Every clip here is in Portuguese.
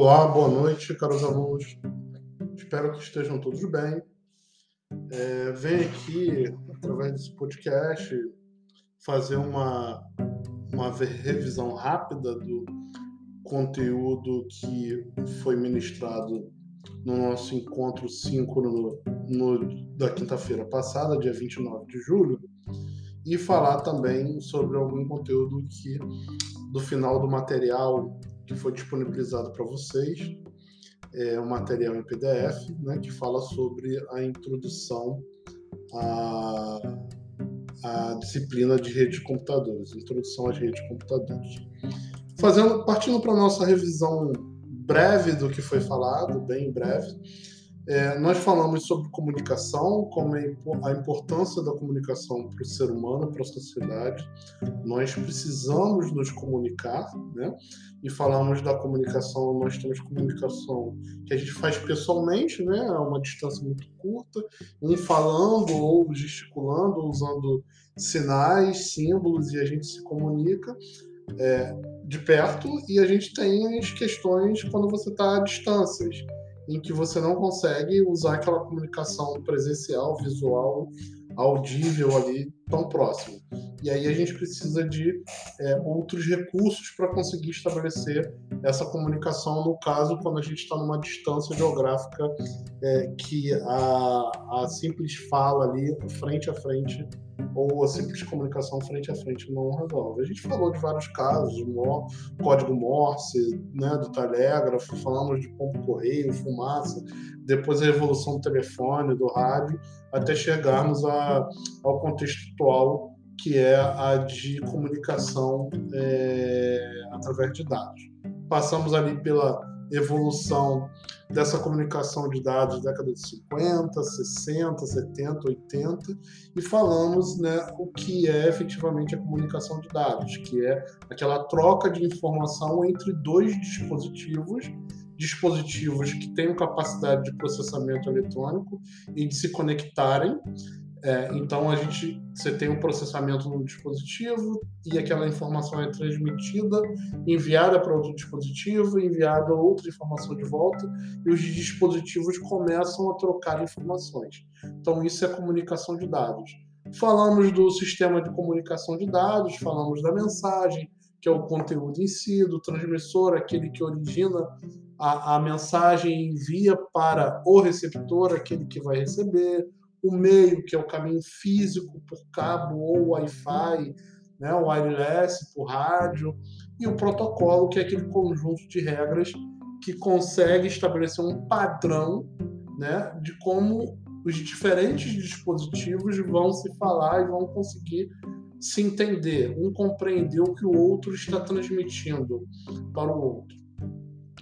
Olá, boa noite, caros alunos. Espero que estejam todos bem. É, venho aqui, através desse podcast, fazer uma, uma revisão rápida do conteúdo que foi ministrado no nosso encontro 5 no, no, da quinta-feira passada, dia 29 de julho, e falar também sobre algum conteúdo que do final do material que foi disponibilizado para vocês, é um material em PDF, né, que fala sobre a introdução à, à disciplina de rede de computadores, introdução às redes de computadores. Fazendo, partindo para a nossa revisão breve do que foi falado, bem breve, é, nós falamos sobre comunicação, como é a importância da comunicação para o ser humano, para a sociedade. Nós precisamos nos comunicar, né? E falamos da comunicação, nós temos comunicação que a gente faz pessoalmente, né? A uma distância muito curta, um falando ou gesticulando, usando sinais, símbolos, e a gente se comunica. É, de perto e a gente tem as questões quando você está a distâncias em que você não consegue usar aquela comunicação presencial, visual, audível ali tão próximo. E aí a gente precisa de é, outros recursos para conseguir estabelecer essa comunicação, no caso, quando a gente está numa distância geográfica é, que a, a simples fala ali, frente a frente, ou a simples comunicação frente a frente não resolve. A gente falou de vários casos, de código Morse, né, do telégrafo, falamos de pombo-correio, fumaça, depois a evolução do telefone, do rádio, até chegarmos a, ao contexto atual, que é a de comunicação é, através de dados. Passamos ali pela evolução dessa comunicação de dados da década de 50, 60, 70, 80 e falamos né, o que é efetivamente a comunicação de dados, que é aquela troca de informação entre dois dispositivos dispositivos que tenham capacidade de processamento eletrônico e de se conectarem é, então a gente você tem um processamento no dispositivo e aquela informação é transmitida, enviada para outro dispositivo, enviada outra informação de volta e os dispositivos começam a trocar informações. Então isso é comunicação de dados. Falamos do sistema de comunicação de dados, falamos da mensagem, que é o conteúdo em si, do transmissor, aquele que origina a, a mensagem e envia para o receptor, aquele que vai receber o meio, que é o caminho físico por cabo ou Wi-Fi, né, o wireless por rádio, e o protocolo, que é aquele conjunto de regras que consegue estabelecer um padrão né, de como os diferentes dispositivos vão se falar e vão conseguir se entender, um compreender o que o outro está transmitindo para o outro.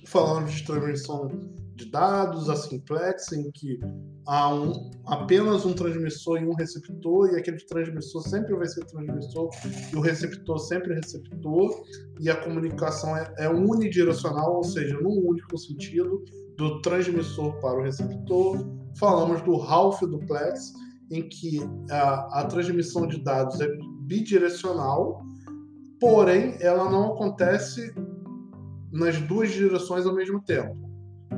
Falando de transmissão de dados, a simplex, em que há um, apenas um transmissor e um receptor, e aquele transmissor sempre vai ser transmissor e o receptor sempre receptor, e a comunicação é, é unidirecional, ou seja, num único sentido, do transmissor para o receptor. Falamos do half duplex, em que a, a transmissão de dados é bidirecional, porém ela não acontece nas duas direções ao mesmo tempo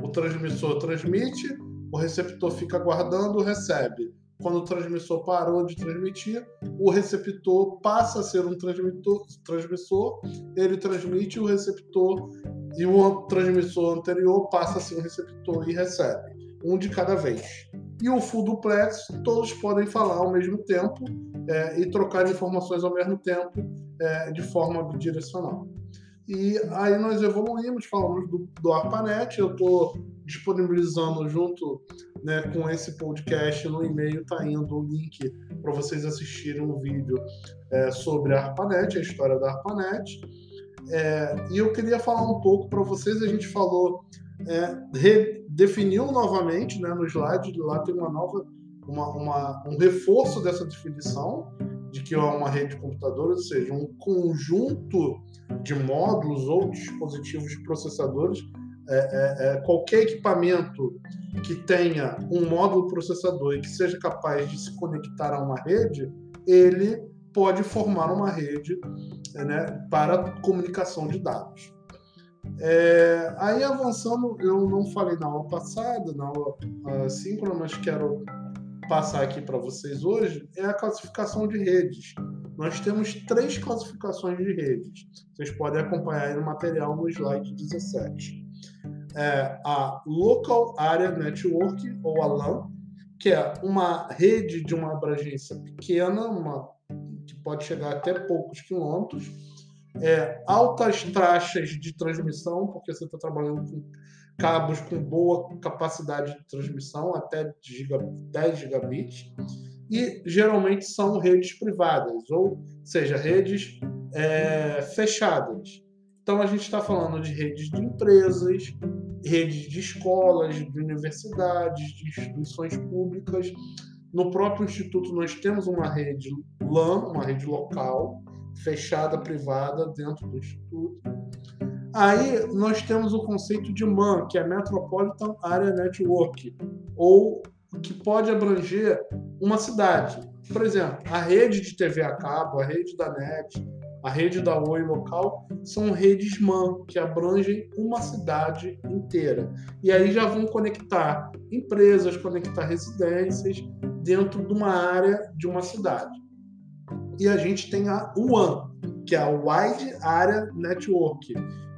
o transmissor transmite, o receptor fica aguardando, recebe. Quando o transmissor parou de transmitir, o receptor passa a ser um transmissor, ele transmite o receptor e o transmissor anterior passa a ser um receptor e recebe, um de cada vez. E o full duplex, todos podem falar ao mesmo tempo é, e trocar informações ao mesmo tempo é, de forma bidirecional. E aí nós evoluímos, falamos do, do ARPANET, eu estou disponibilizando junto né, com esse podcast no e-mail, está indo o link para vocês assistirem um vídeo é, sobre a ARPANET, a história da ARPANET. É, e eu queria falar um pouco para vocês, a gente falou, é, redefiniu novamente né, no slide, lá tem uma nova, uma, uma, um reforço dessa definição, de que é uma rede de computadores, ou seja, um conjunto de módulos ou dispositivos processadores. É, é, é, qualquer equipamento que tenha um módulo processador e que seja capaz de se conectar a uma rede, ele pode formar uma rede né, para comunicação de dados. É, aí avançando, eu não falei na aula passada, na aula síncrona, mas quero passar aqui para vocês hoje, é a classificação de redes. Nós temos três classificações de redes. Vocês podem acompanhar no material no slide 17. É a Local Area Network, ou a LAN, que é uma rede de uma abrangência pequena, uma, que pode chegar até poucos quilômetros, é, altas taxas de transmissão, porque você está trabalhando com cabos com boa capacidade de transmissão, até 10 gigabits, e geralmente são redes privadas, ou seja, redes é, fechadas. Então a gente está falando de redes de empresas, redes de escolas, de universidades, de instituições públicas. No próprio instituto nós temos uma rede LAN, uma rede local, fechada, privada, dentro do instituto. Aí nós temos o conceito de MAN, que é Metropolitan Area Network, ou que pode abranger uma cidade. Por exemplo, a rede de TV a cabo, a rede da NET, a rede da Oi local, são redes MAN, que abrangem uma cidade inteira. E aí já vão conectar empresas, conectar residências dentro de uma área de uma cidade. E a gente tem a WAN, que é a Wide Area Network,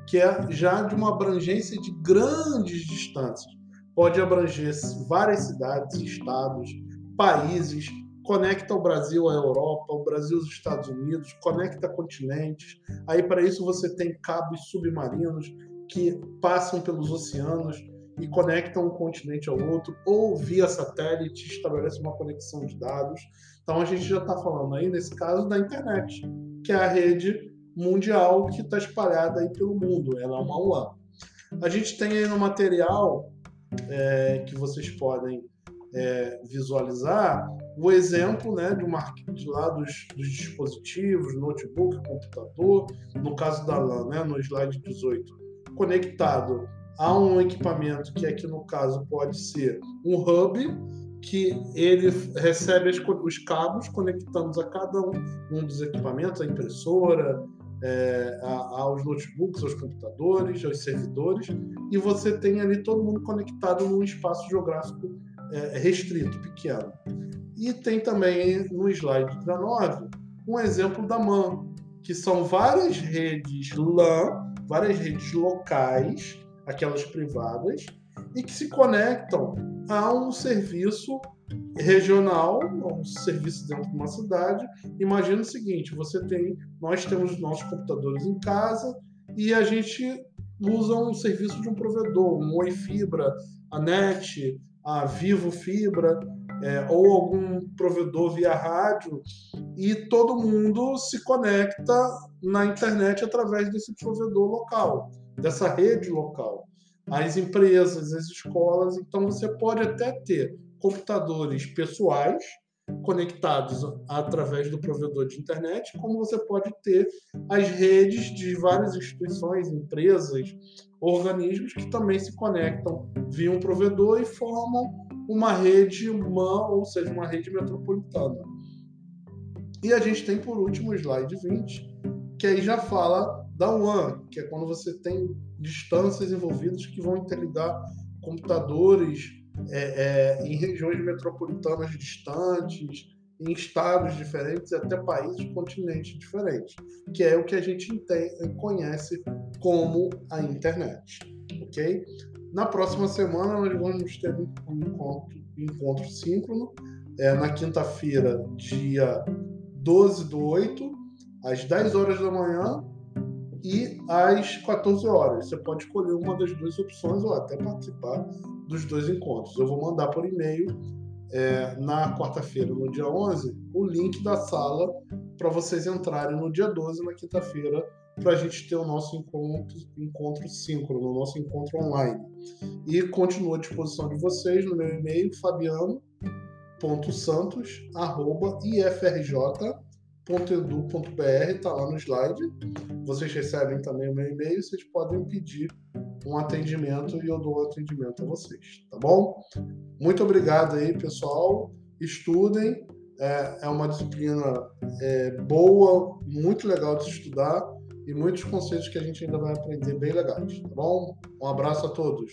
que é já de uma abrangência de grandes distâncias. Pode abranger várias cidades, estados, países, conecta o Brasil à Europa, o Brasil aos Estados Unidos, conecta continentes. Aí para isso você tem cabos submarinos que passam pelos oceanos e conectam um continente ao outro, ou via satélite estabelece uma conexão de dados. Então a gente já está falando aí, nesse caso, da internet, que é a rede mundial que está espalhada aí pelo mundo. Ela é uma WAN. A gente tem aí no material é, que vocês podem é, visualizar o exemplo né, de, uma, de lá dos, dos, dispositivos, notebook, computador, no caso da LAN, né, no slide 18, conectado a um equipamento que aqui no caso pode ser um hub, que ele recebe as, os cabos conectamos a cada um, um dos equipamentos, a impressora, é, a, aos notebooks, aos computadores, aos servidores, e você tem ali todo mundo conectado num espaço geográfico é, restrito, pequeno. E tem também no slide 19 um exemplo da MAN, que são várias redes LAN, várias redes locais, aquelas privadas, e que se conectam a um serviço regional, um serviço dentro de uma cidade. Imagina o seguinte: você tem, nós temos nossos computadores em casa e a gente usa um serviço de um provedor, um Oi Fibra, a NET, a Vivo Fibra, é, ou algum provedor via rádio, e todo mundo se conecta na internet através desse provedor local, dessa rede local. As empresas, as escolas, então você pode até ter computadores pessoais conectados através do provedor de internet, como você pode ter as redes de várias instituições, empresas, organismos que também se conectam via um provedor e formam uma rede humana, ou seja, uma rede metropolitana. E a gente tem por último o slide 20, que aí já fala da WAN, que é quando você tem distâncias envolvidas que vão interligar computadores é, é, em regiões metropolitanas distantes, em estados diferentes, até países, continentes diferentes, que é o que a gente entende, conhece como a internet, ok? Na próxima semana nós vamos ter um encontro, um encontro síncrono, é, na quinta-feira, dia 12 do 8, às 10 horas da manhã e às 14 horas. Você pode escolher uma das duas opções ou até participar dos dois encontros. Eu vou mandar por e-mail é, na quarta-feira, no dia 11, o link da sala para vocês entrarem no dia 12, na quinta-feira, para a gente ter o nosso encontro, encontro síncrono, o nosso encontro online. E continuo à disposição de vocês no meu e-mail, fabiano.santos.ifrj.edu.br, está lá no slide. Vocês recebem também o meu e-mail, vocês podem pedir um atendimento e eu dou um atendimento a vocês, tá bom? Muito obrigado aí, pessoal. Estudem, é, é uma disciplina é, boa, muito legal de se estudar e muitos conceitos que a gente ainda vai aprender bem legais, tá bom? Um abraço a todos.